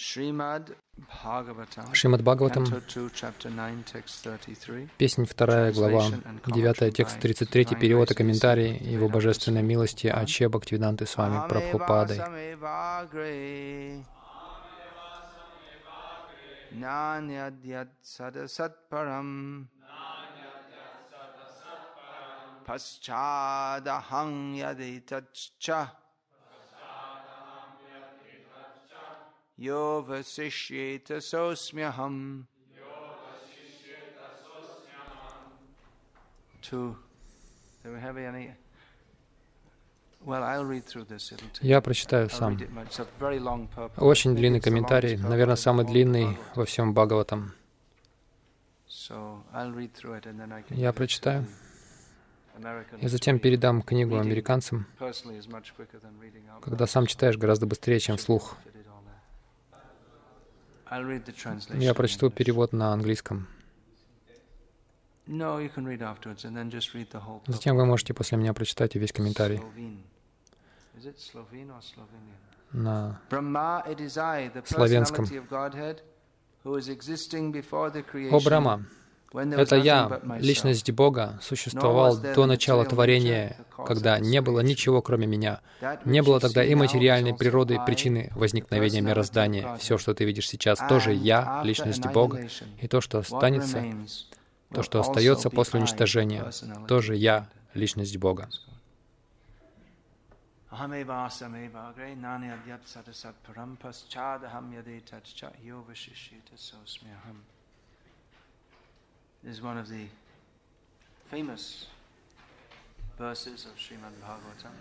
Шримад Бхагаватам, Шримад Бхагаватам, Canto 2, Chapter 9, Text 33. песнь 2 глава, 9 текст 33, перевод и комментарий Его Божественной милости Аче Бхактивиданты с вами Прабхупадой. Самевагре. Нанядьят Do we have any? This. It'll take Я прочитаю сам. Очень длинный комментарий, наверное, самый длинный во всем Бхагаватам. Я прочитаю и затем передам книгу американцам. Когда сам читаешь, гораздо быстрее, чем вслух. Я прочту перевод на английском. No, you can read afterwards and then just read the whole Затем вы можете после меня прочитать и весь комментарий на Славянском. «О Брама, это я, личность Бога, существовал до начала творения, когда не было ничего, кроме меня. Не было тогда и материальной природы, I, причины возникновения мироздания. Все, что ты видишь сейчас, тоже я, личность Бога. И то, что останется, то, что остается после уничтожения, тоже я, личность Бога. Is one of the famous verses of Srimad Bhagavatam.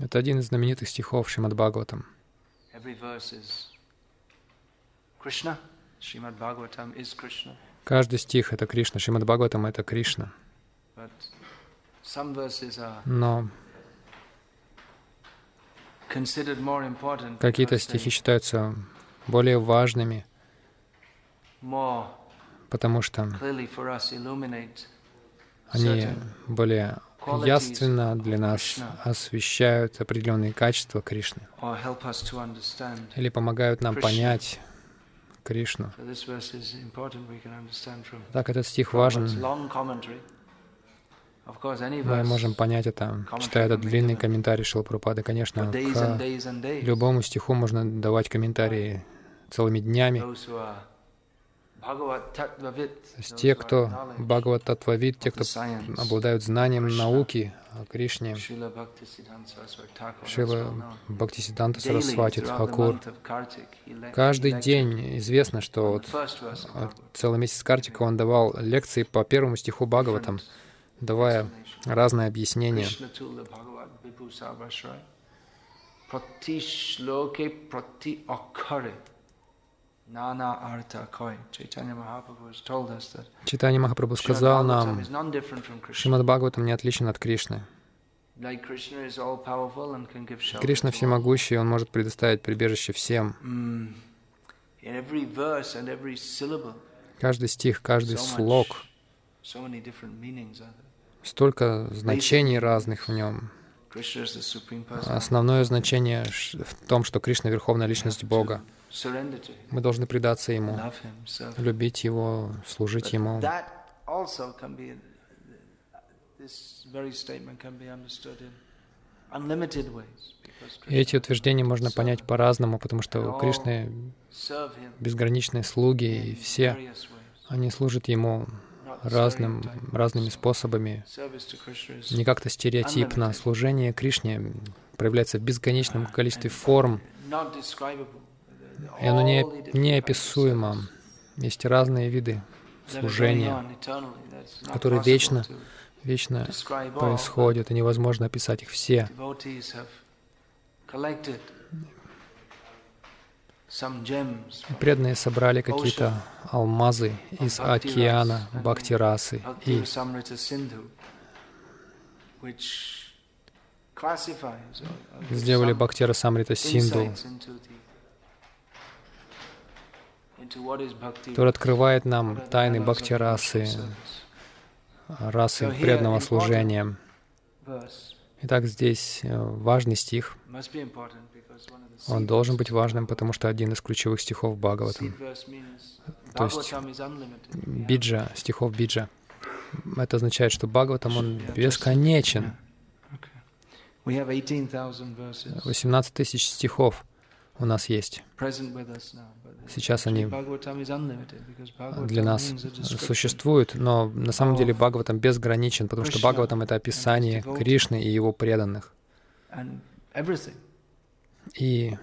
Это один из знаменитых стихов Шримад Бхагаватам. Каждый стих — это Кришна. Шримад Бхагаватам — это Кришна. Но какие-то стихи считаются более важными, потому что они более явственно для нас освещают определенные качества Кришны или помогают нам понять Кришну. Так этот стих важен. Мы можем понять это, читая этот длинный комментарий Шилапрапады. Конечно, к любому стиху можно давать комментарии целыми днями. То есть те, кто Бхагават Татвавид, те, кто обладают знанием науки о Кришне, Шила. Бхактисиданта Сарасвати Тхакур. Каждый день известно, что вот а, целый месяц Картика он давал лекции по первому стиху Бхагаватам, давая разные объяснения. Bhagavad Читание Махапрабху сказал нам. Шримад Бхагаватам не отличен от Кришны. Кришна всемогущий, он может предоставить прибежище всем. Каждый стих, каждый слог, столько значений разных в нем. Основное значение в том, что Кришна — Верховная Личность Бога. Мы должны предаться Ему, любить Его, служить Ему. И эти утверждения можно понять по-разному, потому что у Кришны безграничные слуги, и все они служат Ему разным, разными способами. Не как-то стереотипно. Служение Кришне проявляется в бесконечном количестве форм. И оно не, неописуемо. Есть разные виды служения, которые вечно вечно происходят, и невозможно описать их все. преданные собрали какие-то алмазы из океана Бхактирасы и gives сделали Бхактира Самрита Синду, insights into the- into what is bhakti, который открывает нам тайны devotional service. расы преданного служения. Итак, здесь э, важный стих. Он должен быть важным, потому что один из ключевых стихов Бхагаватам, то есть биджа, стихов биджа, это означает, что Бхагаватам, он бесконечен. 18 тысяч стихов у нас есть. Сейчас они для нас существуют, но на самом деле Бхагаватам безграничен, потому что Бхагаватам — это описание Кришны и его преданных. И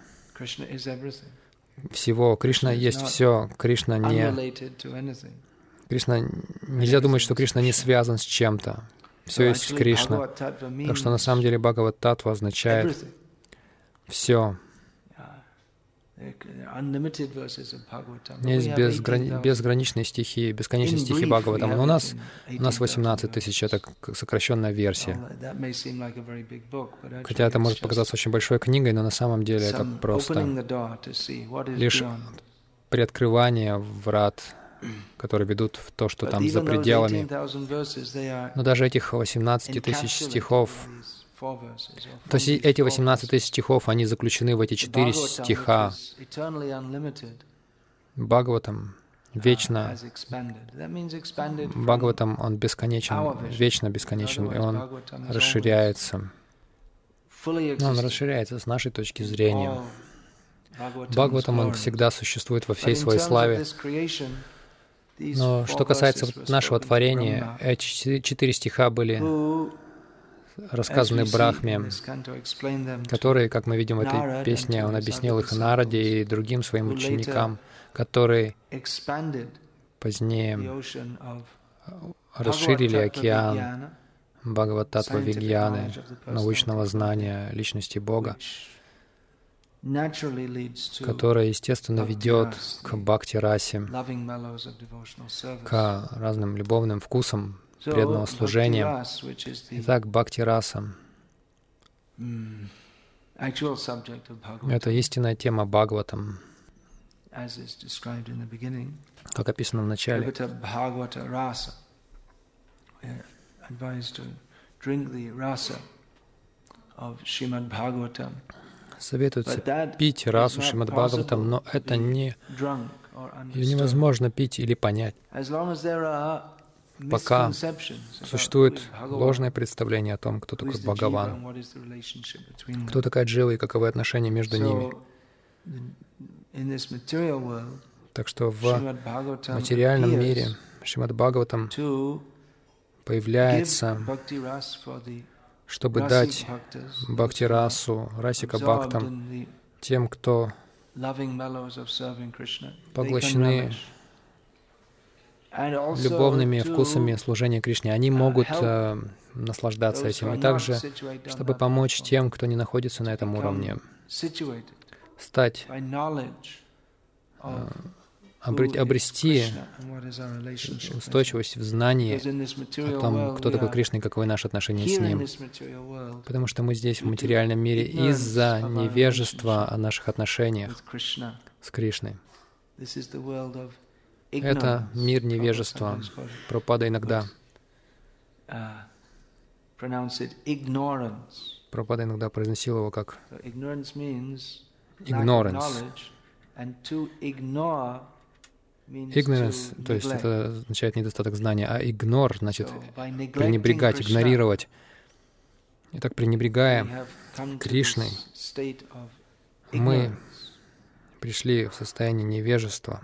всего. Кришна есть все. Кришна не... Кришна... Нельзя думать, что Кришна не связан с чем-то. Все есть Кришна. Так что на самом деле Бхагават Татва означает все. Есть безграни... безграничные стихи, бесконечные стихи Бхагаватам, но у нас, у нас 18 тысяч, это сокращенная версия. Хотя это может показаться очень большой книгой, но на самом деле это просто лишь приоткрывание врат, которые ведут в то, что там за пределами. Но даже этих 18 тысяч стихов то есть эти 18 тысяч стихов, они заключены в эти четыре стиха. Бхагаватам вечно, Бхагаватам, он бесконечен, вечно бесконечен, и он расширяется. Но он расширяется с нашей точки зрения. Бхагаватам, он всегда существует во всей своей славе. Но что касается нашего творения, эти четыре стиха были рассказаны Брахме, которые, как мы видим в этой песне, он объяснил их Нараде и другим своим ученикам, которые позднее расширили океан Бхагавататва Вигьяны, научного знания личности Бога, которое, естественно, ведет к бхакти-расе, к разным любовным вкусам преданного служения. Итак, Бхакти Раса — это истинная тема Бхагаватам, как описано в начале. Советуется пить расу Шримад Бхагаватам, но это не ее невозможно пить или понять пока существует ложное представление о том, кто такой Бхагаван, кто такая Джива и каковы отношения между ними. Так что в материальном мире Шримад Бхагаватам появляется, чтобы дать бхакти-расу, расика бхактам, тем, кто поглощены любовными вкусами служения Кришне. Они могут э, наслаждаться этим. И также, чтобы помочь тем, кто не находится на этом уровне, стать, э, обрести устойчивость в знании о том, кто такой Кришна и каковы наши отношения с Ним. Потому что мы здесь, в материальном мире, из-за невежества о наших отношениях с Кришной. Это мир невежества. Пропада иногда. Пропада иногда произносил его как ignorance. Ignorance, то есть это означает недостаток знания, а ignore значит пренебрегать, игнорировать. Итак, пренебрегая Кришной, мы пришли в состояние невежества.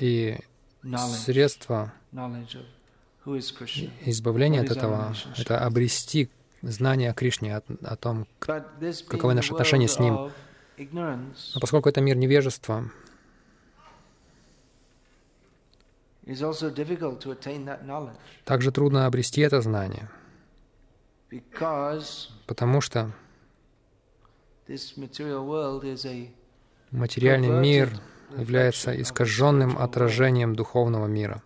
И средство избавления от этого — это обрести знание о Кришне, о, о том, каковы наши отношения с Ним. Но поскольку это мир невежества, также трудно обрести это знание, потому что Материальный мир является искаженным отражением духовного мира,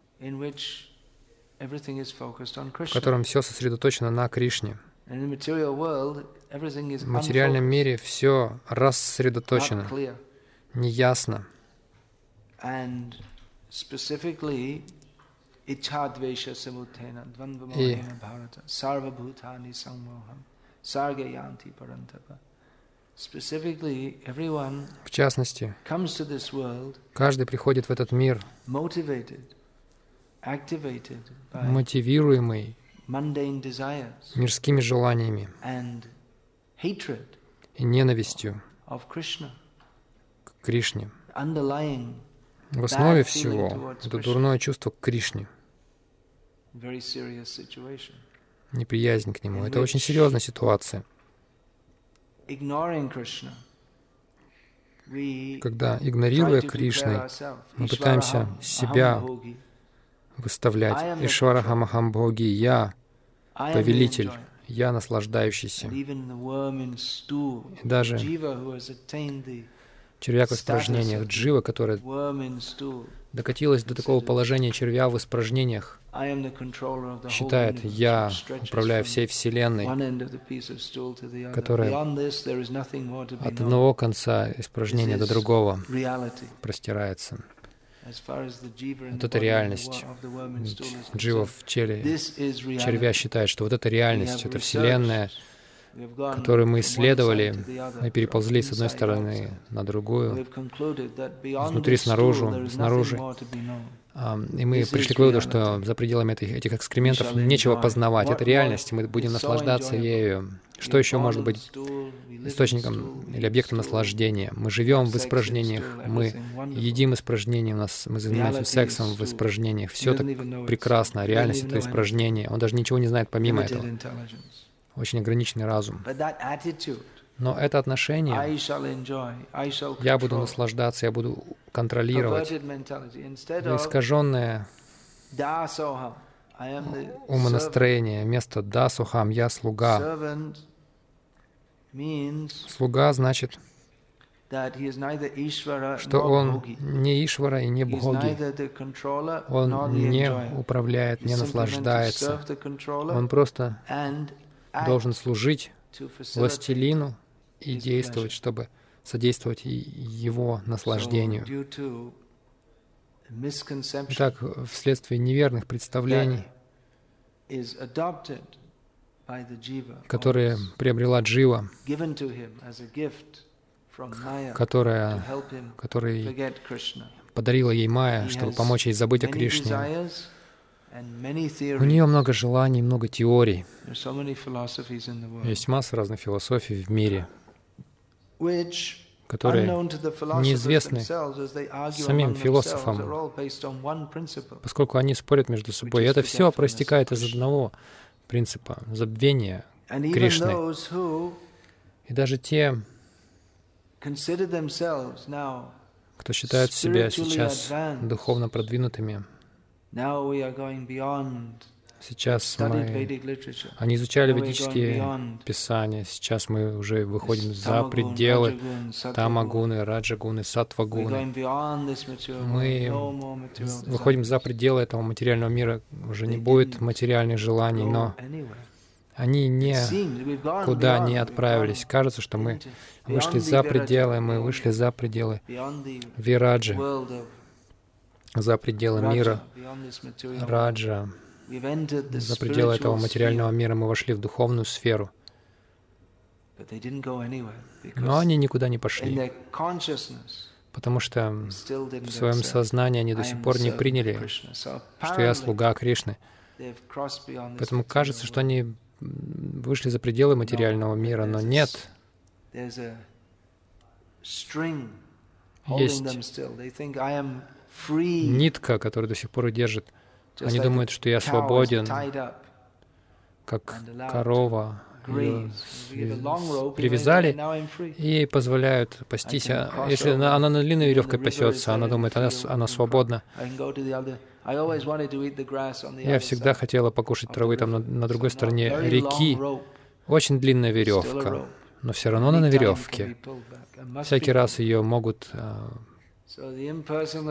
в котором все сосредоточено на Кришне. В материальном мире все рассредоточено, неясно. Ichadvesha В частности, каждый приходит в этот мир мотивируемый мирскими желаниями и ненавистью к Кришне. В основе всего это дурное чувство к Кришне, неприязнь к Нему. Это очень серьезная ситуация. Когда, игнорируя Кришны, мы пытаемся себя выставлять. Ишвараха Махамбоги, я повелитель, я наслаждающийся. И даже червяк в испражнениях, джива, которая докатилась до такого положения червя в испражнениях, считает, я управляю всей Вселенной, которая от одного конца испражнения до другого простирается. Вот это реальность. Джива в теле червя считает, что вот это реальность, это Вселенная, которую мы исследовали, мы переползли с одной стороны на другую, изнутри снаружи, снаружи. И мы пришли к выводу, что за пределами этих, этих экскрементов нечего познавать. Это реальность, мы будем наслаждаться ею. Что еще может быть источником или объектом наслаждения? Мы живем в испражнениях, мы едим испражнения, у нас, мы занимаемся сексом в испражнениях. Все так прекрасно. Реальность — это испражнение. Он даже ничего не знает помимо этого очень ограниченный разум. Но это отношение, я буду наслаждаться, я буду контролировать. Искаженное умонастроение, вместо «дасухам» «я слуга». Слуга значит, что он не Ишвара и не Бхоги. Он не управляет, не наслаждается. Он просто должен служить властелину и действовать, чтобы содействовать его наслаждению. Итак, вследствие неверных представлений, которые приобрела Джива, которая, который подарила ей Майя, чтобы помочь ей забыть о Кришне, у нее много желаний, много теорий. Есть масса разных философий в мире, которые неизвестны самим философам, поскольку они спорят между собой. И это все проистекает из одного принципа — забвения Кришны. И даже те, кто считает себя сейчас духовно продвинутыми, Сейчас мы... Они изучали ведические писания. Сейчас мы уже выходим за пределы тамагуны, раджагуны, сатвагуны. Мы выходим за пределы этого материального мира. Уже не будет материальных желаний, но они не куда не отправились. Кажется, что мы вышли за пределы, мы вышли за пределы Вираджи, за пределы мира Раджа, за пределы этого материального мира мы вошли в духовную сферу. Но они никуда не пошли, потому что в своем сознании они до сих пор не приняли, что я слуга Кришны. Поэтому кажется, что они вышли за пределы материального мира, но нет. Есть нитка, которая до сих пор держит. Они думают, что я свободен, как корова. Ее привязали и позволяют пастись. А если она, она на длинной веревке пасется, она думает, она, она свободна. Я всегда хотела покушать травы там на, на другой стороне реки. Очень длинная веревка, но все равно она на веревке. Всякий раз ее могут а,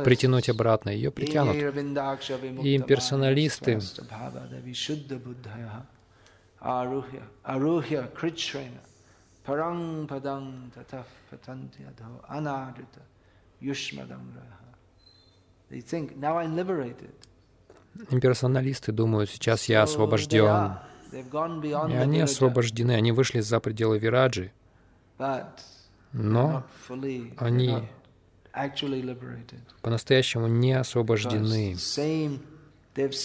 притянуть обратно, ее притянут. И имперсоналисты Имперсоналисты думают, сейчас я освобожден. И они освобождены, они вышли за пределы Вираджи. Но они по-настоящему не освобождены,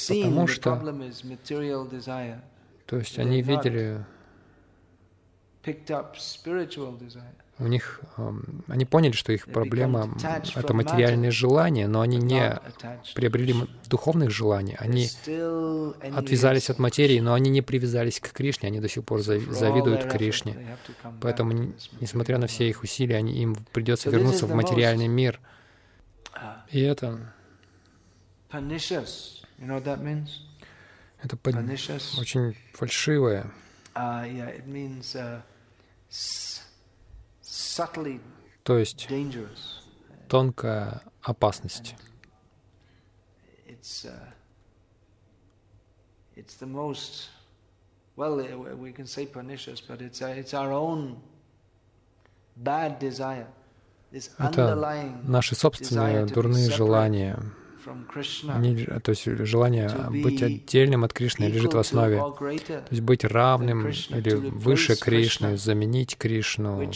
потому что, то есть они видели у них, они поняли, что их проблема — это материальные желания, но они не приобрели духовных желаний. Они отвязались от материи, но они не привязались к Кришне, они до сих пор завидуют Кришне. Поэтому, несмотря на все их усилия, они, им придется вернуться в материальный мир. И это... Это очень фальшивое. То есть тонкая опасность. Это наши собственные дурные желания. То есть желание быть отдельным от Кришны лежит в основе. То есть быть равным или выше Кришны, заменить Кришну,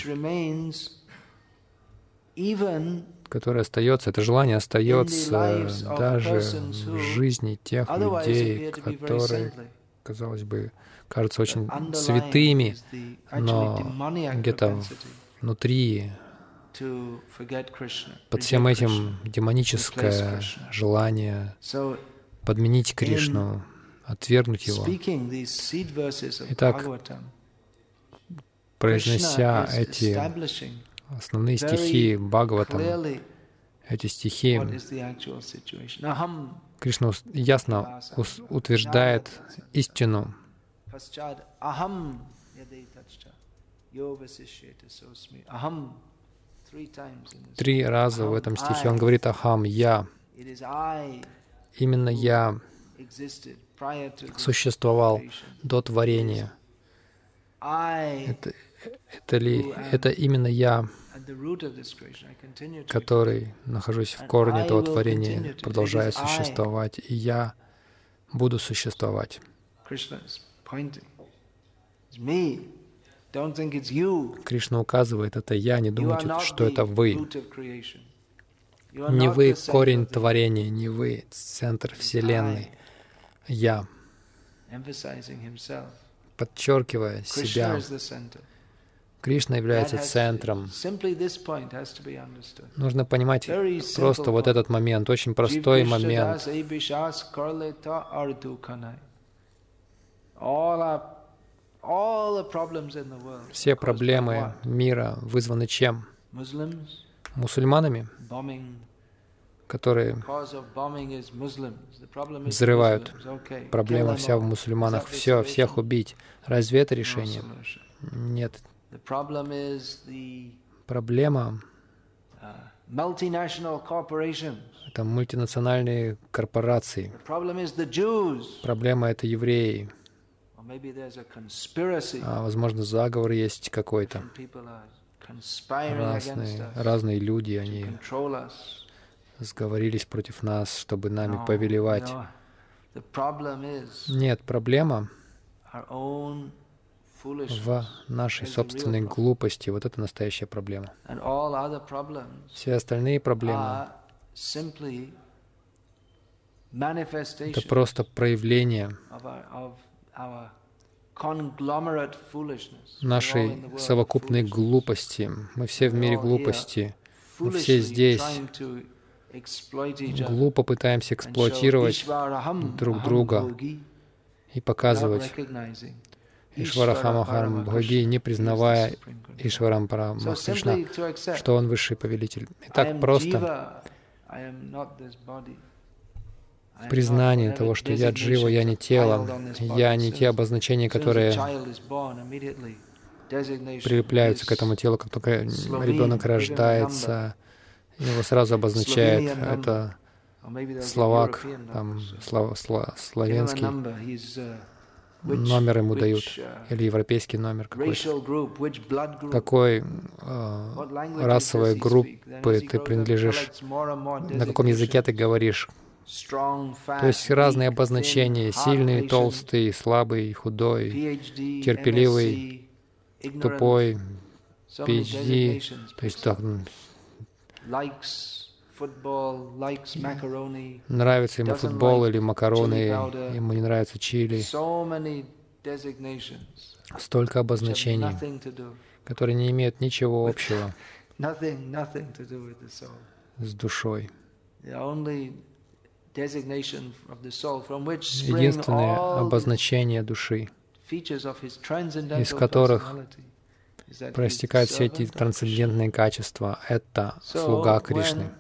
которое остается, это желание остается даже в жизни тех людей, которые, казалось бы, кажутся очень святыми, но где-то внутри под всем этим демоническое желание подменить Кришну, отвергнуть его. Итак, произнося эти основные стихи Бхагаватам, эти стихи, Кришна ясно утверждает истину. Три раза в этом стихе он говорит «Ахам, я». Именно я существовал до творения. Это, это ли, это именно я, который нахожусь в корне этого творения, продолжаю существовать, и я буду существовать. Кришна указывает, это я, не думайте, что это вы. Не вы корень творения, не вы центр Вселенной. Я, подчеркивая себя, Кришна является центром. Нужно понимать просто вот этот момент, очень простой момент. Все проблемы мира вызваны чем? Мусульманами, которые взрывают. Проблема вся в мусульманах. Все, всех убить. Разве это решение? Нет. Проблема uh, это мультинациональные корпорации. Проблема — это евреи. А, возможно, заговор есть какой-то. Разные, разные люди, они сговорились против нас, чтобы нами повелевать. Нет, проблема в нашей собственной глупости. Вот это настоящая проблема. Все остальные проблемы — это просто проявление нашей совокупной глупости. Мы все в мире глупости. Мы все здесь. глупо пытаемся эксплуатировать друг друга и показывать. Ишварахамахарам Бхаги, не признавая Ишварам Парамахришна, что он высший повелитель. Итак, просто признание того, что я джива, я не тело, я не те обозначения, которые прилепляются к этому телу, как только ребенок рождается, его сразу обозначает это словак, там, слав, слав, славянский номер ему дают, или европейский номер какой-то. Какой э, расовой группы ты принадлежишь, на каком языке ты говоришь, То есть разные обозначения, сильный, толстый, слабый, худой, терпеливый, тупой, PhD, то есть так, нравится ему футбол или макароны, ему не нравится чили. Столько обозначений, которые не имеют ничего общего с душой. Единственное обозначение души, из которых проистекают все эти трансцендентные качества, это слуга Кришны.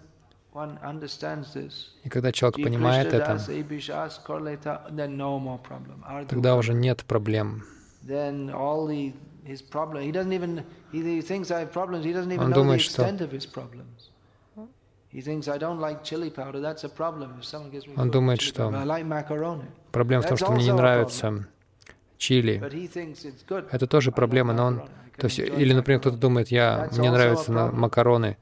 И когда человек понимает это, тогда уже нет проблем. Он думает, что он думает, что проблема в том, что мне не нравится чили. Это тоже проблема, но он... То есть, или, например, кто-то думает, я, мне нравятся макароны,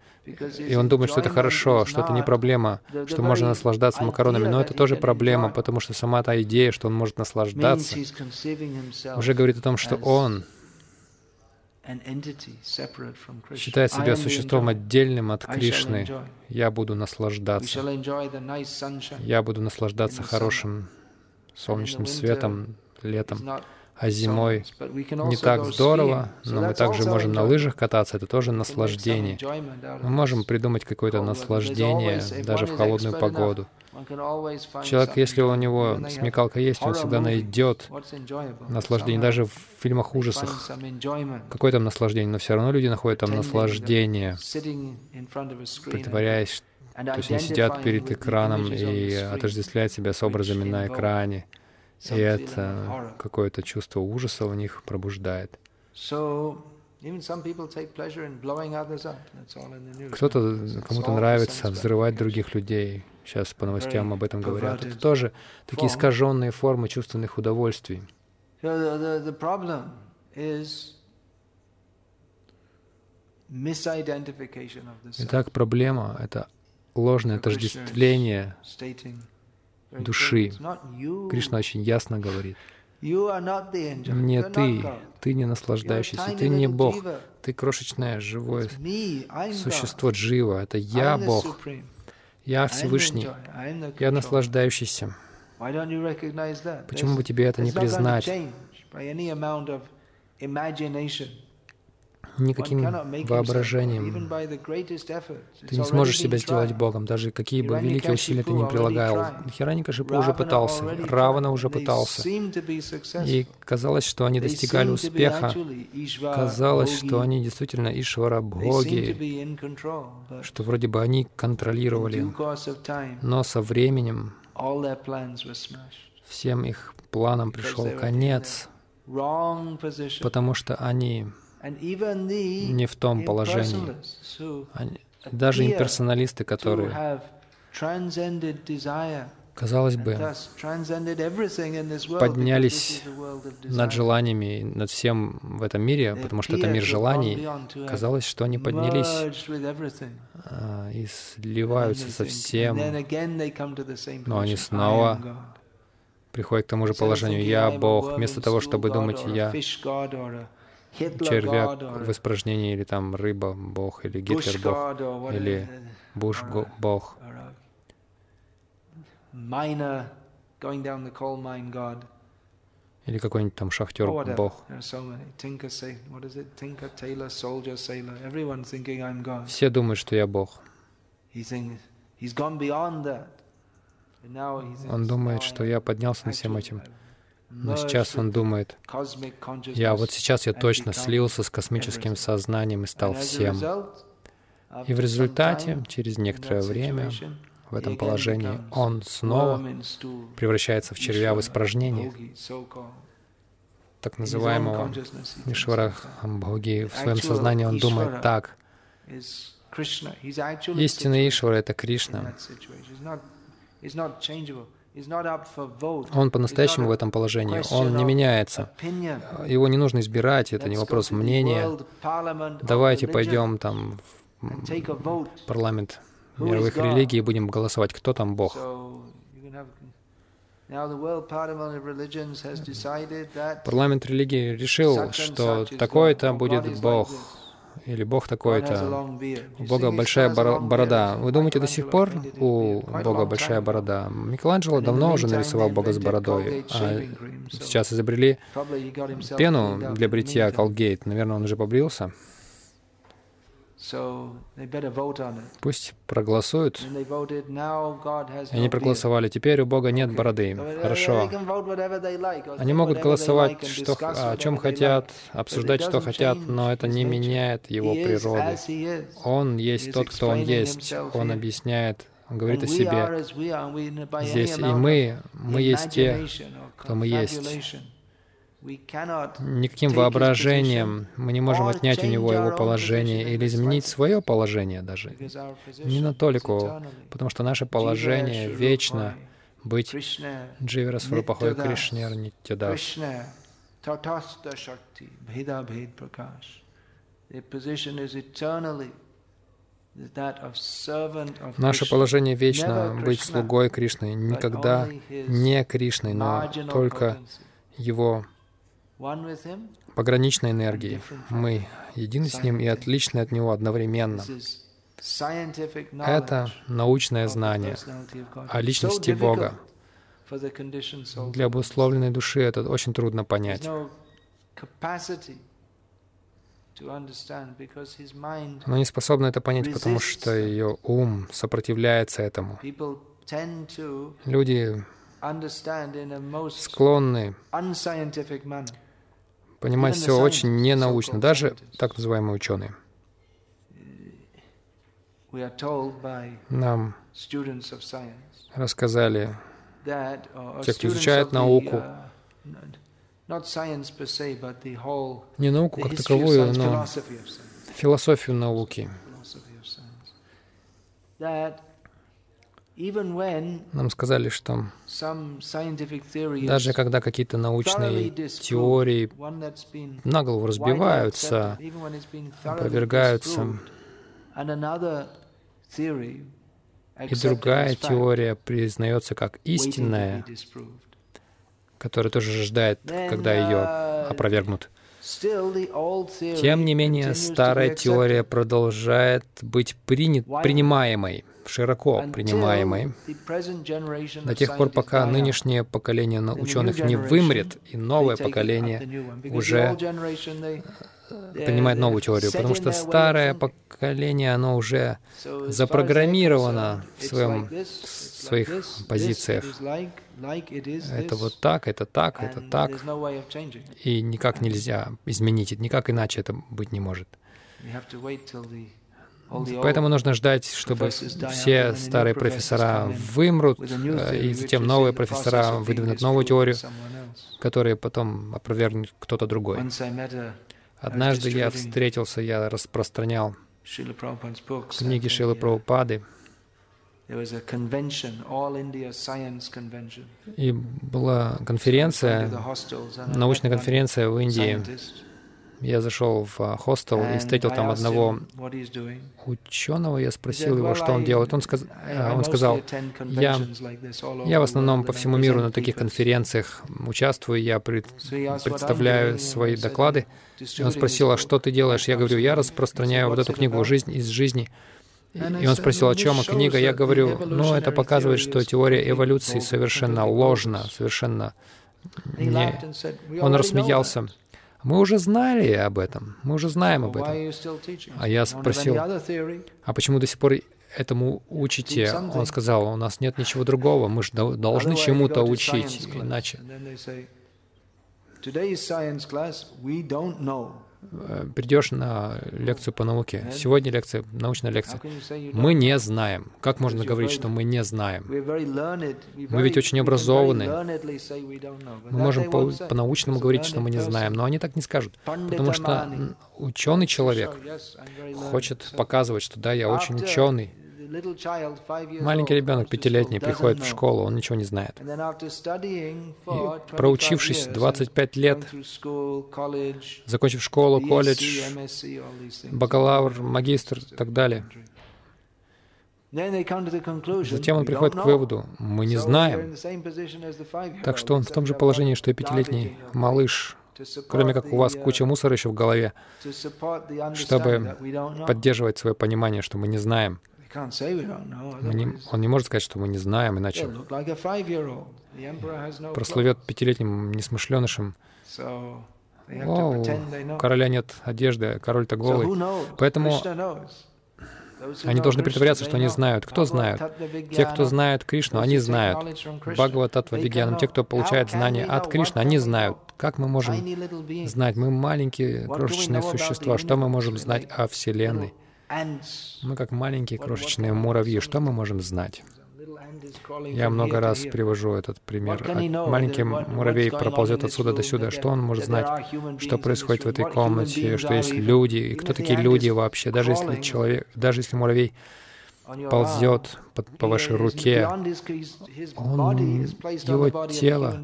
и он думает, что это хорошо, что это не проблема, что можно наслаждаться макаронами, но это тоже проблема, потому что сама та идея, что он может наслаждаться, уже говорит о том, что он считает себя существом отдельным от Кришны. Я буду наслаждаться. Я буду наслаждаться хорошим солнечным светом летом. А зимой не так здорово, но мы также можем на лыжах кататься, это тоже наслаждение. Мы можем придумать какое-то наслаждение даже в холодную погоду. Человек, если у него смекалка есть, он всегда найдет наслаждение. Даже в фильмах ужасах какое там наслаждение, но все равно люди находят там наслаждение, притворяясь, то есть они сидят перед экраном и отождествляют себя с образами на экране. И это какое-то чувство ужаса у них пробуждает. Кто-то, кому-то нравится взрывать других людей. Сейчас по новостям об этом говорят. Это тоже такие искаженные формы чувственных удовольствий. Итак, проблема — это ложное отождествление души. Кришна очень ясно говорит. Не ты, ты не наслаждающийся, ты не Бог, ты крошечное живое существо Джива, это я Бог, я Всевышний, я наслаждающийся. Почему бы тебе это не признать? Никаким воображением. Ты не сможешь себя сделать Богом, даже какие бы великие усилия ты ни прилагал. Хираникашипу уже пытался, Равана уже пытался. И казалось, что они достигали успеха. Казалось, что они действительно Ишвара Боги, что вроде бы они контролировали. Но со временем всем их планам пришел конец, потому что они не в том положении. Они, даже имперсоналисты, которые, казалось бы, поднялись над желаниями, над всем в этом мире, потому что это мир желаний, казалось, что они поднялись а, и сливаются со всем, но они снова приходят к тому же положению «я Бог», вместо того, чтобы думать «я червяк в испражнении, или там рыба бог, или Гитлер бог, или Буш бог. Или какой-нибудь там шахтер бог. Все думают, что я бог. Он думает, что я поднялся над всем этим. Но сейчас он думает, я вот сейчас я точно слился с космическим сознанием и стал всем. И в результате, через некоторое время, в этом положении, он снова превращается в червя в испражнение, так называемого Ишвара Бхоги. В своем сознании он думает так. Истинный Ишвара — это Кришна. Он по-настоящему в этом положении. Он не меняется. Его не нужно избирать, это не вопрос мнения. Давайте пойдем там в парламент мировых религий и будем голосовать, кто там Бог. Парламент религии решил, что такой-то будет Бог, или Бог такой-то. У Бога большая борода. Вы думаете, до сих пор у Бога большая борода? Микеланджело давно уже нарисовал Бога с бородой, а сейчас изобрели пену для бритья Колгейт. Наверное, он уже побрился. Пусть проголосуют. Они проголосовали. Теперь у Бога нет бороды. Хорошо. Они могут голосовать что, о чем хотят, обсуждать, что хотят, но это не меняет Его природу. Он есть тот, кто Он есть. Он объясняет, Он говорит о себе здесь. И мы, мы есть те, кто мы есть. Никаким воображением мы не можем отнять у него его положение или изменить свое положение даже. Не на толику, потому что наше положение вечно быть Дживера Сварупахой Кришнер Нитядас. Наше положение вечно быть слугой Кришны, никогда не Кришной, но только Его пограничной энергии. Мы едины с Ним и отличны от Него одновременно. Это научное знание о личности Бога. Для обусловленной души это очень трудно понять. Но не способна это понять, потому что ее ум сопротивляется этому. Люди склонны понимать все очень ненаучно, даже так называемые ученые. Нам рассказали, те, кто изучает науку, не науку как таковую, но философию науки, нам сказали, что даже когда какие-то научные теории на голову разбиваются, опровергаются, и другая теория признается как истинная, которая тоже ждает, когда ее uh, опровергнут. Тем не менее, старая теория продолжает быть принят, принимаемой широко принимаемой до тех пор, пока нынешнее поколение ученых не вымрет, и новое поколение уже принимает новую теорию, потому что старое поколение, оно уже запрограммировано в, своем, в своих позициях. Это вот так, это так, это так. И никак нельзя изменить, никак иначе это быть не может. Поэтому нужно ждать, чтобы все старые профессора вымрут, э, и затем новые профессора выдвинут новую теорию, которую потом опровергнет кто-то другой. Однажды я встретился, я распространял книги Шилы Прабхупады, и была конференция, научная конференция в Индии, я зашел в а, хостел и встретил там одного ученого. Я спросил его, что он делает. Он, сказ... А, он сказал, я, я в основном по всему миру на таких конференциях участвую, я пред... представляю свои доклады. И он спросил, а что ты делаешь? Я говорю, я распространяю вот эту книгу «Жизнь из жизни». И он спросил, о чем книга. Я говорю, ну, это показывает, что теория эволюции совершенно ложна, совершенно не... Он рассмеялся. Мы уже знали об этом, мы уже знаем об этом. А я спросил, а почему до сих пор этому учите? Он сказал, у нас нет ничего другого, мы же должны чему-то учить, иначе. Э, придешь на лекцию по науке. Сегодня лекция, научная лекция. Мы не знаем. Как можно говорить, что мы не знаем? Мы ведь очень образованы. Мы можем по- по-научному говорить, что мы не знаем, но они так не скажут. Потому что ученый человек хочет показывать, что да, я очень ученый. Маленький ребенок, пятилетний, приходит в школу, он ничего не знает. И проучившись 25 лет, закончив школу, колледж, бакалавр, магистр и так далее, Затем он приходит к выводу, мы не знаем. Так что он в том же положении, что и пятилетний малыш, кроме как у вас куча мусора еще в голове, чтобы поддерживать свое понимание, что мы не знаем. Не, он не может сказать, что мы не знаем, иначе прослывет пятилетним несмышленышем. Короля нет одежды, король-то голый. Поэтому они должны притворяться, что они знают. Кто знает? Те, кто знает Кришну, они знают. Бхагава Татва Вигьянам, те, кто получает знания от Кришны, они знают. Как мы можем знать? Мы маленькие крошечные существа. Что мы можем знать о Вселенной? Мы как маленькие крошечные муравьи. Что мы можем знать? Я много раз привожу этот пример. Маленький муравей проползет отсюда до сюда. Что он может знать? Что происходит в этой комнате? Что есть люди? И кто такие люди вообще? Даже если человек, даже если муравей ползет по, по вашей руке, он, его тело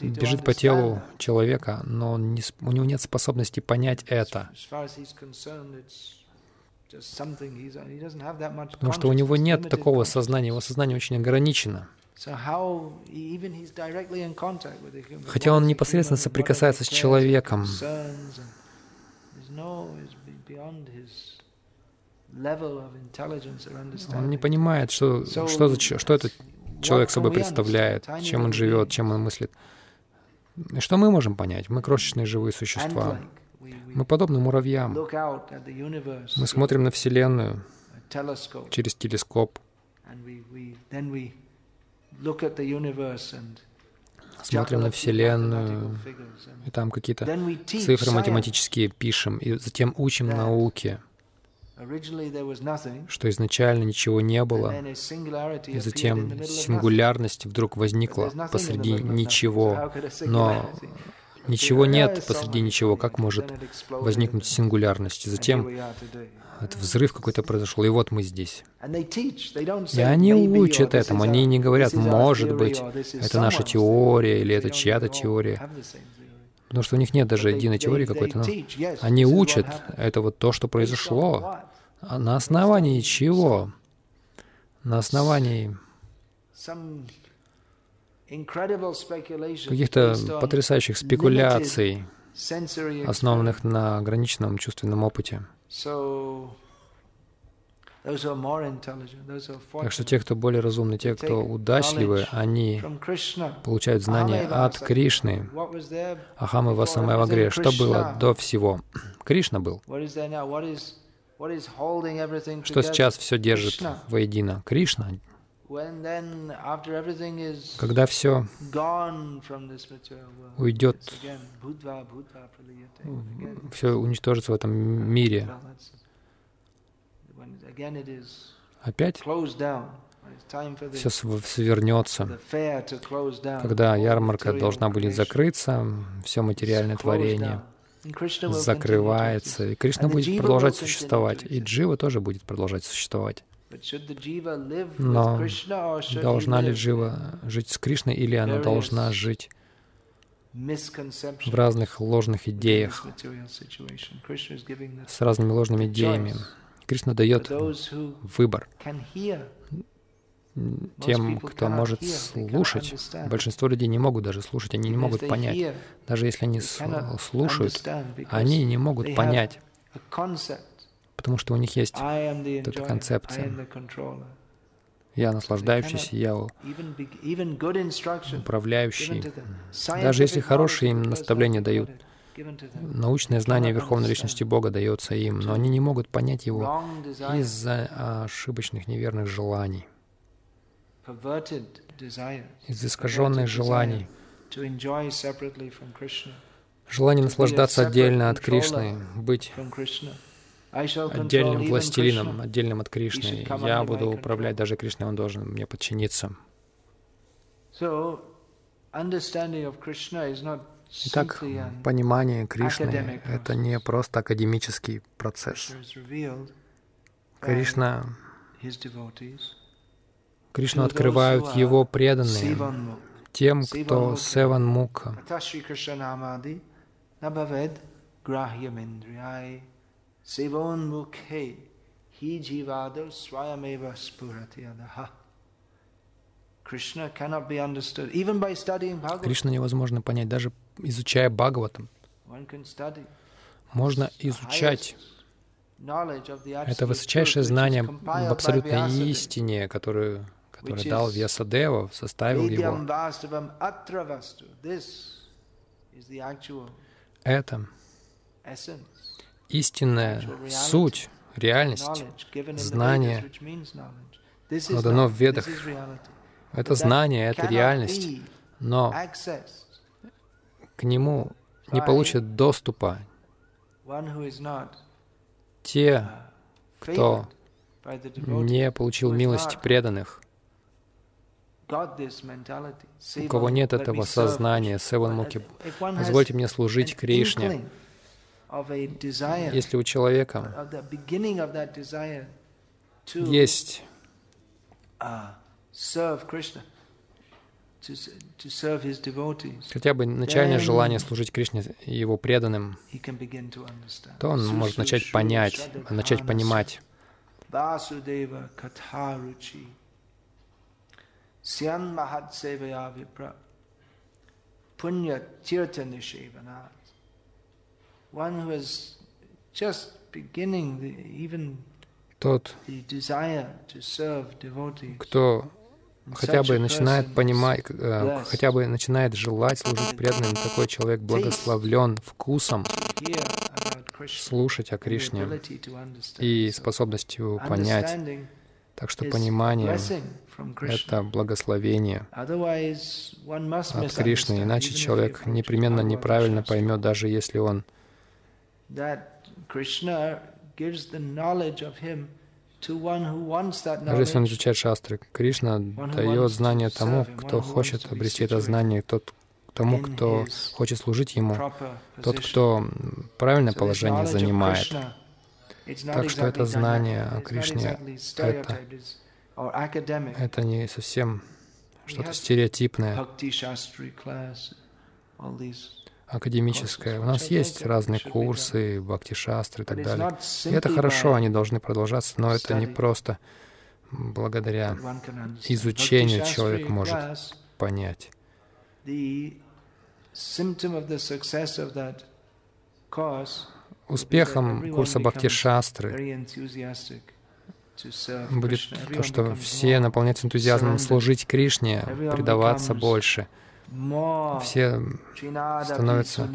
бежит по телу человека, но он не, у него нет способности понять это. Потому что у него нет такого сознания, его сознание очень ограничено. Хотя он непосредственно соприкасается с человеком, он не понимает, что, что, за, что этот человек собой представляет, чем он живет, чем он мыслит. И что мы можем понять? Мы крошечные живые существа. Мы подобны муравьям. Мы смотрим на Вселенную через телескоп, смотрим на Вселенную, и там какие-то цифры математические пишем, и затем учим науке, что изначально ничего не было, и затем сингулярность вдруг возникла посреди ничего, но Ничего нет посреди ничего. Как может возникнуть сингулярность? И затем этот взрыв какой-то произошел, и вот мы здесь. И они учат этому, они не говорят, может быть, это наша теория, или это чья-то теория. Потому что у них нет даже единой теории какой-то, но они учат, это вот то, что произошло. А на основании чего? На основании каких-то потрясающих спекуляций, основанных на ограниченном чувственном опыте. Так что те, кто более разумны, те, кто удачливы, они получают знания от Кришны. Ахам и Васамайвагре. Что было до всего? Кришна был. Что сейчас все держит воедино? Кришна когда все уйдет, все уничтожится в этом мире, опять все свернется. Когда ярмарка должна будет закрыться, все материальное творение закрывается, и Кришна будет продолжать существовать, и Джива тоже будет продолжать существовать. Но должна ли Джива жить с Кришной, или она должна жить в разных ложных идеях, с разными ложными идеями? Кришна дает выбор тем, кто может слушать. Большинство людей не могут даже слушать, они не могут понять. Даже если они слушают, они не могут понять, потому что у них есть эта концепция. Я наслаждающийся, я управляющий. Даже если хорошие им наставления дают, научное знание Верховной Личности Бога дается им, но они не могут понять его из-за ошибочных неверных желаний, из-за искаженных желаний, желание наслаждаться отдельно от Кришны, быть отдельным властелином, отдельным от Кришны. Я буду управлять даже Кришной, он должен мне подчиниться. Итак, понимание Кришны — это не просто академический процесс. Кришна, Кришну открывают Его преданные, тем, кто Севан Мука. Krishna невозможно понять, даже изучая Бхагаватам. Можно изучать это высочайшее знание об абсолютной истине, которую, которую дал Вьясадева, составил его. Это истинная суть, реальность, знание, оно дано в Ведах. Это знание, это реальность, но к нему не получат доступа те, кто не получил милость преданных, у кого нет этого сознания, Севанмуки, позвольте мне служить Кришне. Если у человека есть хотя бы начальное желание служить Кришне его преданным, то он может начать понять, начать понимать. Тот, кто хотя бы начинает понимать, э, хотя бы начинает желать служить преданным, такой человек благословлен вкусом слушать о Кришне и способностью понять. Так что понимание — это благословение от Кришны, иначе человек непременно неправильно поймет, даже если он даже если он изучает шастры, Кришна дает знание тому, кто хочет обрести это знание, тот, тому, кто хочет служить ему, тот, кто правильное положение занимает. Так что это знание о Кришне, это, это не совсем что-то стереотипное академическое. У нас есть разные курсы, бхакти-шастры и так далее. И это хорошо, они должны продолжаться, но это не просто благодаря изучению человек может понять. Успехом курса бхакти-шастры будет то, что все наполняются энтузиазмом служить Кришне, предаваться больше — все становятся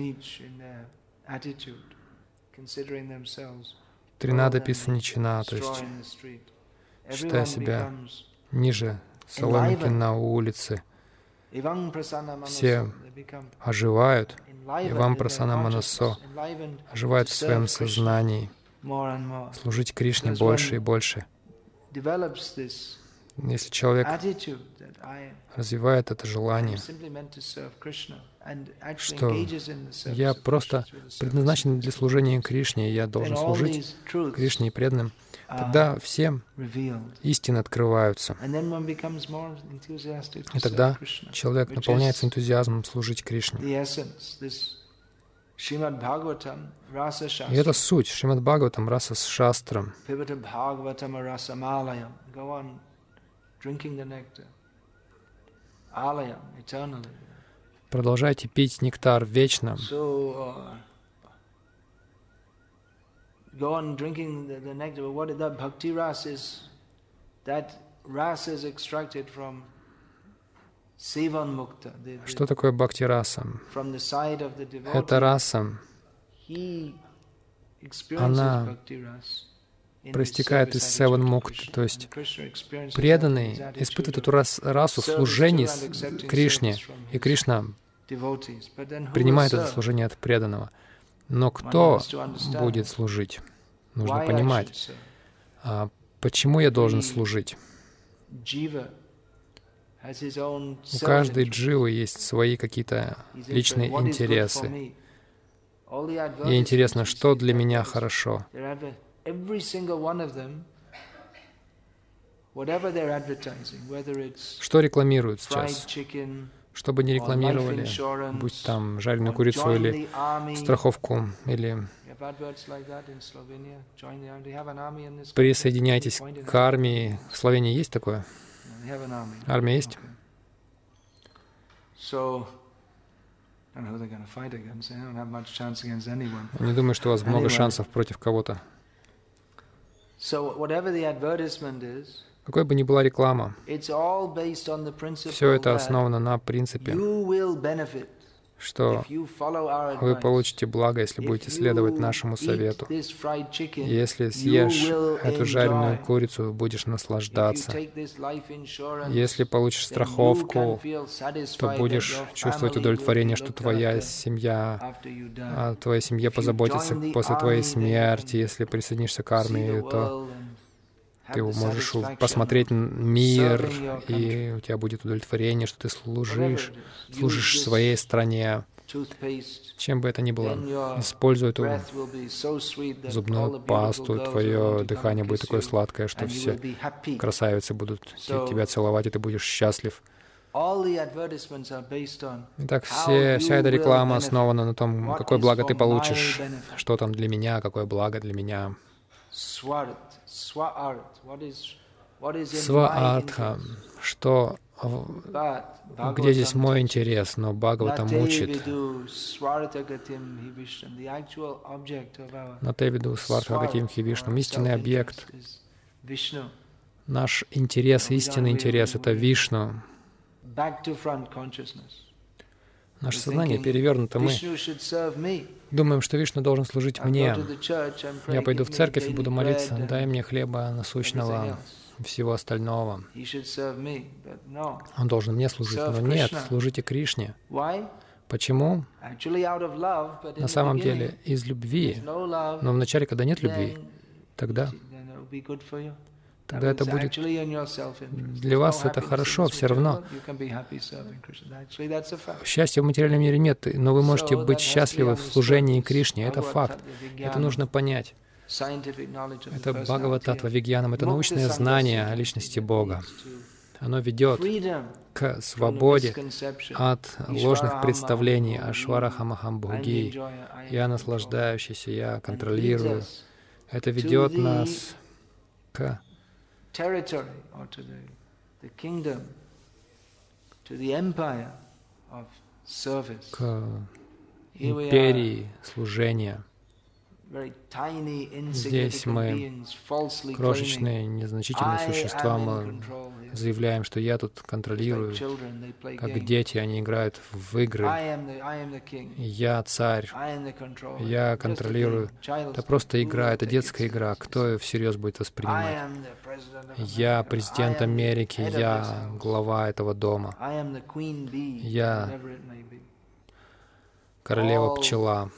Тринада Писаничина, то есть считая себя ниже соломинки на улице. Все оживают, и вам прасана манасо, оживают в своем сознании, служить Кришне больше и больше. Если человек развивает это желание, что я просто предназначен для служения Кришне, и я должен служить Кришне и преданным, тогда все истины открываются. И тогда человек наполняется энтузиазмом служить Кришне. И это суть. Шримад Бхагаватам Раса Шастрам drinking the nectar. Alayam, eternally. Продолжайте пить нектар вечно. So, uh, go on drinking the, the nectar. But what is that bhakti ras is? That ras is extracted from Sivan Mukta. Что такое бхакти раса? Это раса. Она проистекает из Севен Мукт, то есть преданный испытывает эту рас, расу в служении Кришне, и Кришна принимает это служение от преданного. Но кто будет служить? Нужно понимать, а почему я должен служить? У каждой дживы есть свои какие-то личные интересы. И интересно, что для меня хорошо every single one of them, whatever they're advertising, whether it's что рекламируют сейчас? чтобы не рекламировали, будь там жареную курицу или страховку, или присоединяйтесь к армии. В Словении есть такое? Армия есть? Не думаю, что у вас много шансов против кого-то. Какой бы ни была реклама, все это основано на принципе, что вы получите благо, если будете следовать нашему совету. Если съешь эту жареную курицу, будешь наслаждаться. Если получишь страховку, то будешь чувствовать удовлетворение, что твоя семья, о твоей семье позаботится после твоей смерти. Если присоединишься к армии, то ты можешь посмотреть мир, и у тебя будет удовлетворение, что ты служишь, служишь своей стране. Чем бы это ни было, используй эту зубную пасту, твое дыхание будет такое сладкое, что все красавицы будут тебя целовать, и ты будешь счастлив. Итак, все, вся эта реклама основана на том, какое благо ты получишь, что там для меня, какое благо для меня. Сваартха, что где здесь мой интерес, но Бхагавата мучит. На Тевиду Свартхагатим Хивишну. Истинный объект. Наш интерес, истинный интерес — это Вишну. Наше сознание перевернуто. Мы думаем, что Вишну должен служить мне. Я пойду в церковь и буду молиться, дай мне хлеба насущного, всего остального. Он должен мне служить. Но нет, служите Кришне. Почему? На самом деле, из любви. Но вначале, когда нет любви, тогда тогда это будет для вас это хорошо, все равно. Счастья в материальном мире нет, но вы можете быть счастливы в служении Кришне. Это факт. Это нужно понять. Это Бхагавататва Вигьянам, это научное знание о личности Бога. Оно ведет к свободе от ложных представлений о Шварахамахамбхуги. Я наслаждающийся, я контролирую. Это ведет нас к territory or to the, the kingdom, to the empire of service. К империи служения. Здесь мы крошечные, незначительные существа, мы заявляем, что я тут контролирую. Как дети, они играют в игры. Я царь, я контролирую. Это просто игра, это детская игра. Кто ее всерьез будет воспринимать? Я президент Америки, я глава этого дома. Я королева пчела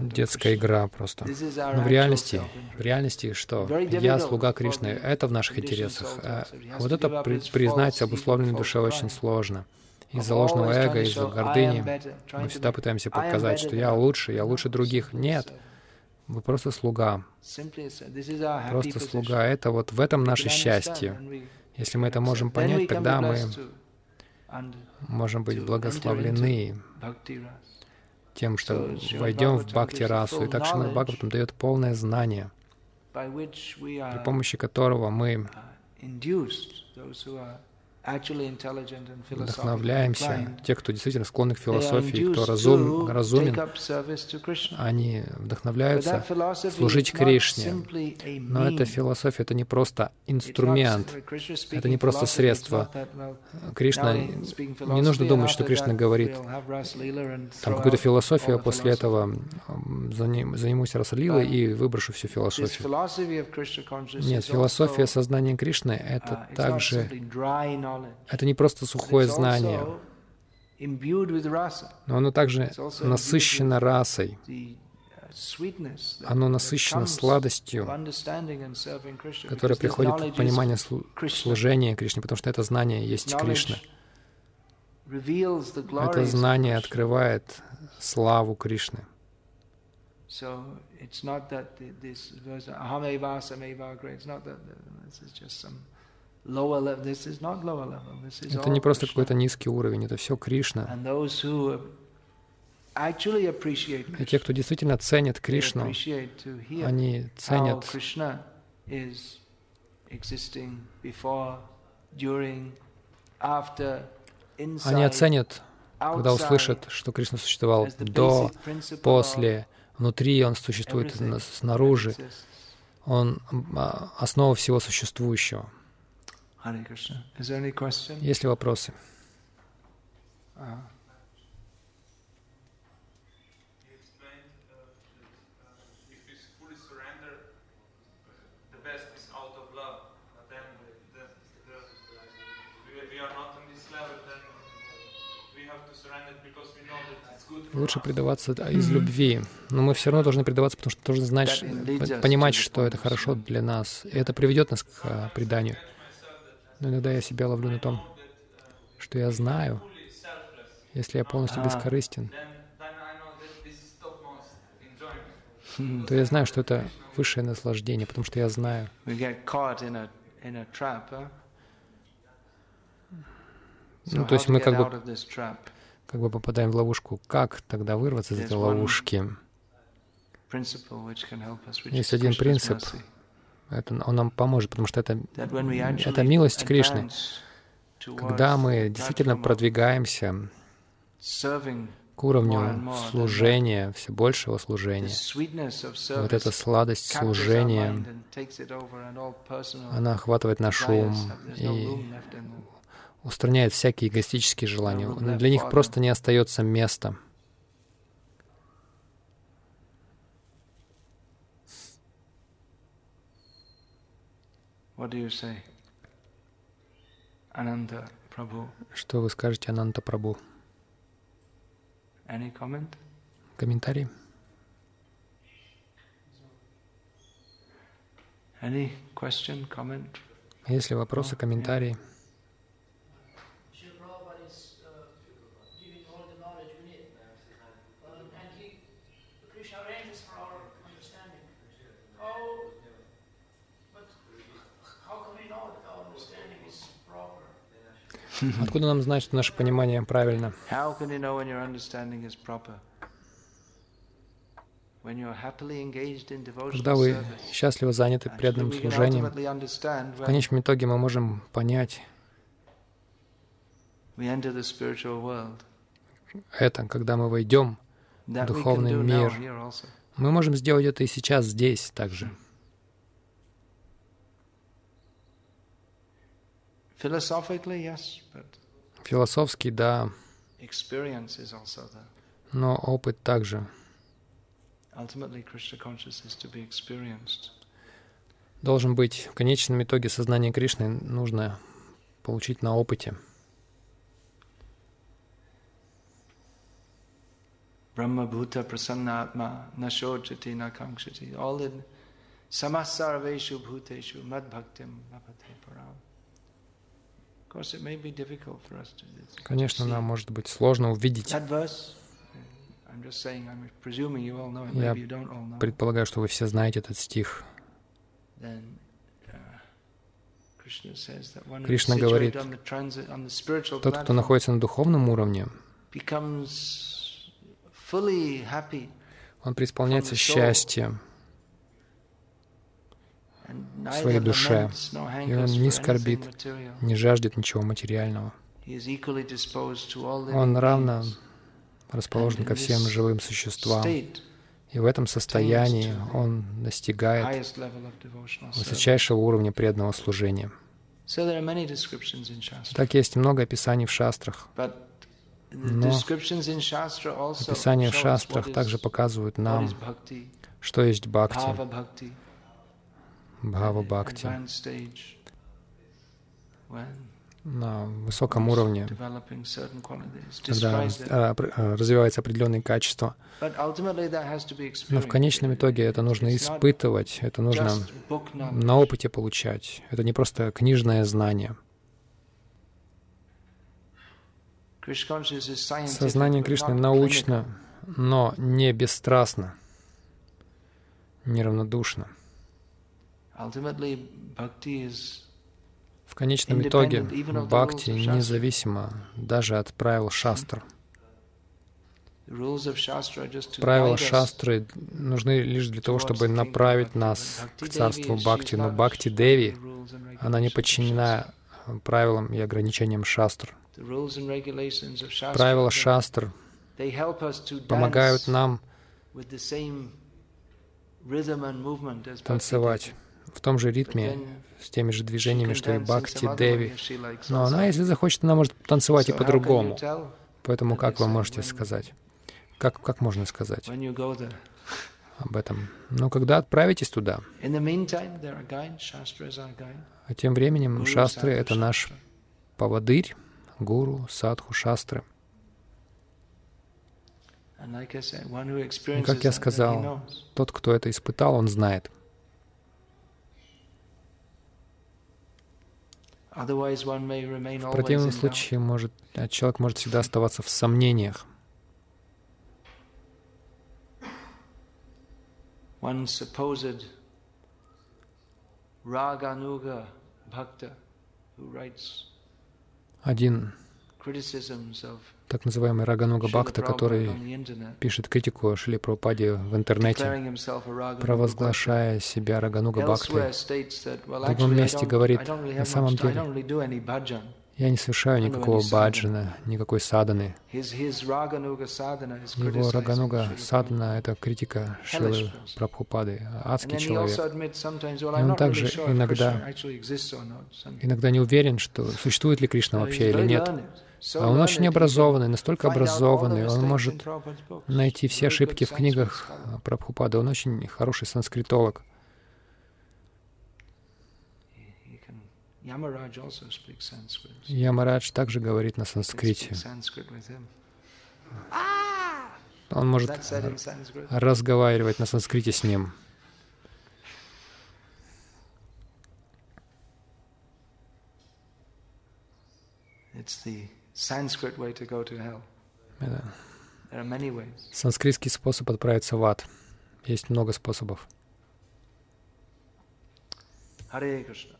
детская игра просто. Но в реальности, в реальности что? Я слуга Кришны. Это в наших интересах. А вот это при, признать обусловленной душе очень сложно. Из-за ложного эго, из-за гордыни мы всегда пытаемся показать, что я лучше, я лучше других. Нет. Вы просто слуга. Просто слуга. Это вот в этом наше счастье. Если мы это можем понять, тогда мы можем быть благословлены тем, что войдем в бхакти-расу. И так Шримад Бхагаватам дает полное знание, при помощи которого мы вдохновляемся, те, кто действительно склонны к философии, кто разум, разумен, они вдохновляются служить Кришне. Но эта философия — это не просто инструмент, это не просто средство. Кришна, не нужно думать, что Кришна говорит там какую-то философию, а после этого займусь Расалилой и выброшу всю философию. Нет, философия сознания Кришны — это uh, также это не просто сухое знание, но оно также насыщено расой. Оно насыщено сладостью, которая приходит от понимания служения Кришне, потому что это знание есть Кришна. Это знание открывает славу Кришны. So Это не просто какой-то низкий уровень, это все Кришна. И те, кто действительно ценит Кришну, они ценят они оценят, когда услышат, что Кришна существовал до, после, внутри Он существует снаружи. Он а, основа всего существующего. Есть ли вопросы? Uh-huh. Лучше предаваться из любви. Но мы все равно должны предаваться, потому что должны знать, понимать, что это хорошо для нас. И это приведет нас к а, преданию. Но иногда я себя ловлю на том, что я знаю, если я полностью бескорыстен, то я знаю, что это высшее наслаждение, потому что я знаю. Ну, то есть мы как бы как бы попадаем в ловушку. Как тогда вырваться из этой ловушки? Есть один принцип, это, он нам поможет, потому что это, это милость Кришны. Когда мы действительно продвигаемся к уровню служения, все большего служения, вот эта сладость служения, она охватывает наш ум, и устраняет всякие эгоистические желания. Для них просто не остается места. Что вы скажете, Ананта Прабу? Комментарий? Есть ли вопросы, комментарии? Откуда нам знать, что наше понимание правильно? Когда вы счастливо заняты преданным служением, в конечном итоге мы можем понять это, когда мы войдем в духовный мир. Мы можем сделать это и сейчас здесь также. Философский, да. Но опыт также. Должен быть в конечном итоге сознание Кришны нужно получить на опыте. Brahma Bhuta Prasannatma Nashojati Nakamshati. All in Samasarveshu Bhuteshu Mad Bhaktim Mapate Param. Конечно, нам может быть сложно увидеть. Я предполагаю, что вы все знаете этот стих. Uh, Кришна говорит, тот, кто находится на духовном уровне, он преисполняется счастьем, в своей душе, и он не скорбит, не жаждет ничего материального. Он равно расположен ко всем живым существам. И в этом состоянии он достигает высочайшего уровня преданного служения. Так есть много описаний в шастрах. Но описания в шастрах также показывают нам, что есть бхакти, бхава бхакти на высоком уровне, когда а, а, развивается определенные качества. Но в конечном итоге это нужно испытывать, это нужно на опыте получать. Это не просто книжное знание. Сознание Кришны научно, но не бесстрастно, неравнодушно. В конечном итоге бхакти независимо даже от правил шастр. Правила шастры нужны лишь для того, чтобы направить нас к царству бхакти, но бхакти Деви, она не подчинена правилам и ограничениям шастр. Правила шастр помогают нам танцевать в том же ритме, с теми же движениями, что и Бхакти Деви. Но она, если захочет, она может танцевать и по-другому. Поэтому как вы можете сказать? Как, как можно сказать об этом? Ну, когда отправитесь туда. А тем временем шастры — это наш поводырь, гуру, садху, шастры. И как я сказал, тот, кто это испытал, он знает. В противном случае может, человек может всегда оставаться в сомнениях. One supposed Raganuga Bhakta who writes один так называемый Рагануга Бхакта, который пишет критику Шили Прабхупаде в интернете, провозглашая себя Рагануга Бхакти. В другом месте говорит, на самом деле, я не совершаю никакого баджана, никакой саданы. Его Рагануга садана — это критика Шилы Прабхупады, адский человек. И он также иногда, иногда не уверен, что существует ли Кришна вообще или нет. А он очень образованный, настолько образованный, он может найти все ошибки в книгах Прабхупады. Он очень хороший санскритолог. Ямарадж также говорит на санскрите. Он может разговаривать на санскрите с ним. Sanskrit way to go to hell. Это санскритский способ отправиться в ад. Есть много способов. Hare Krishna.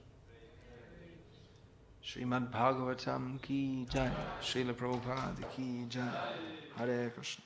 Шримад Бхагаватам ки джай, Шрила Прабхупада ки джай, Hare Krishna.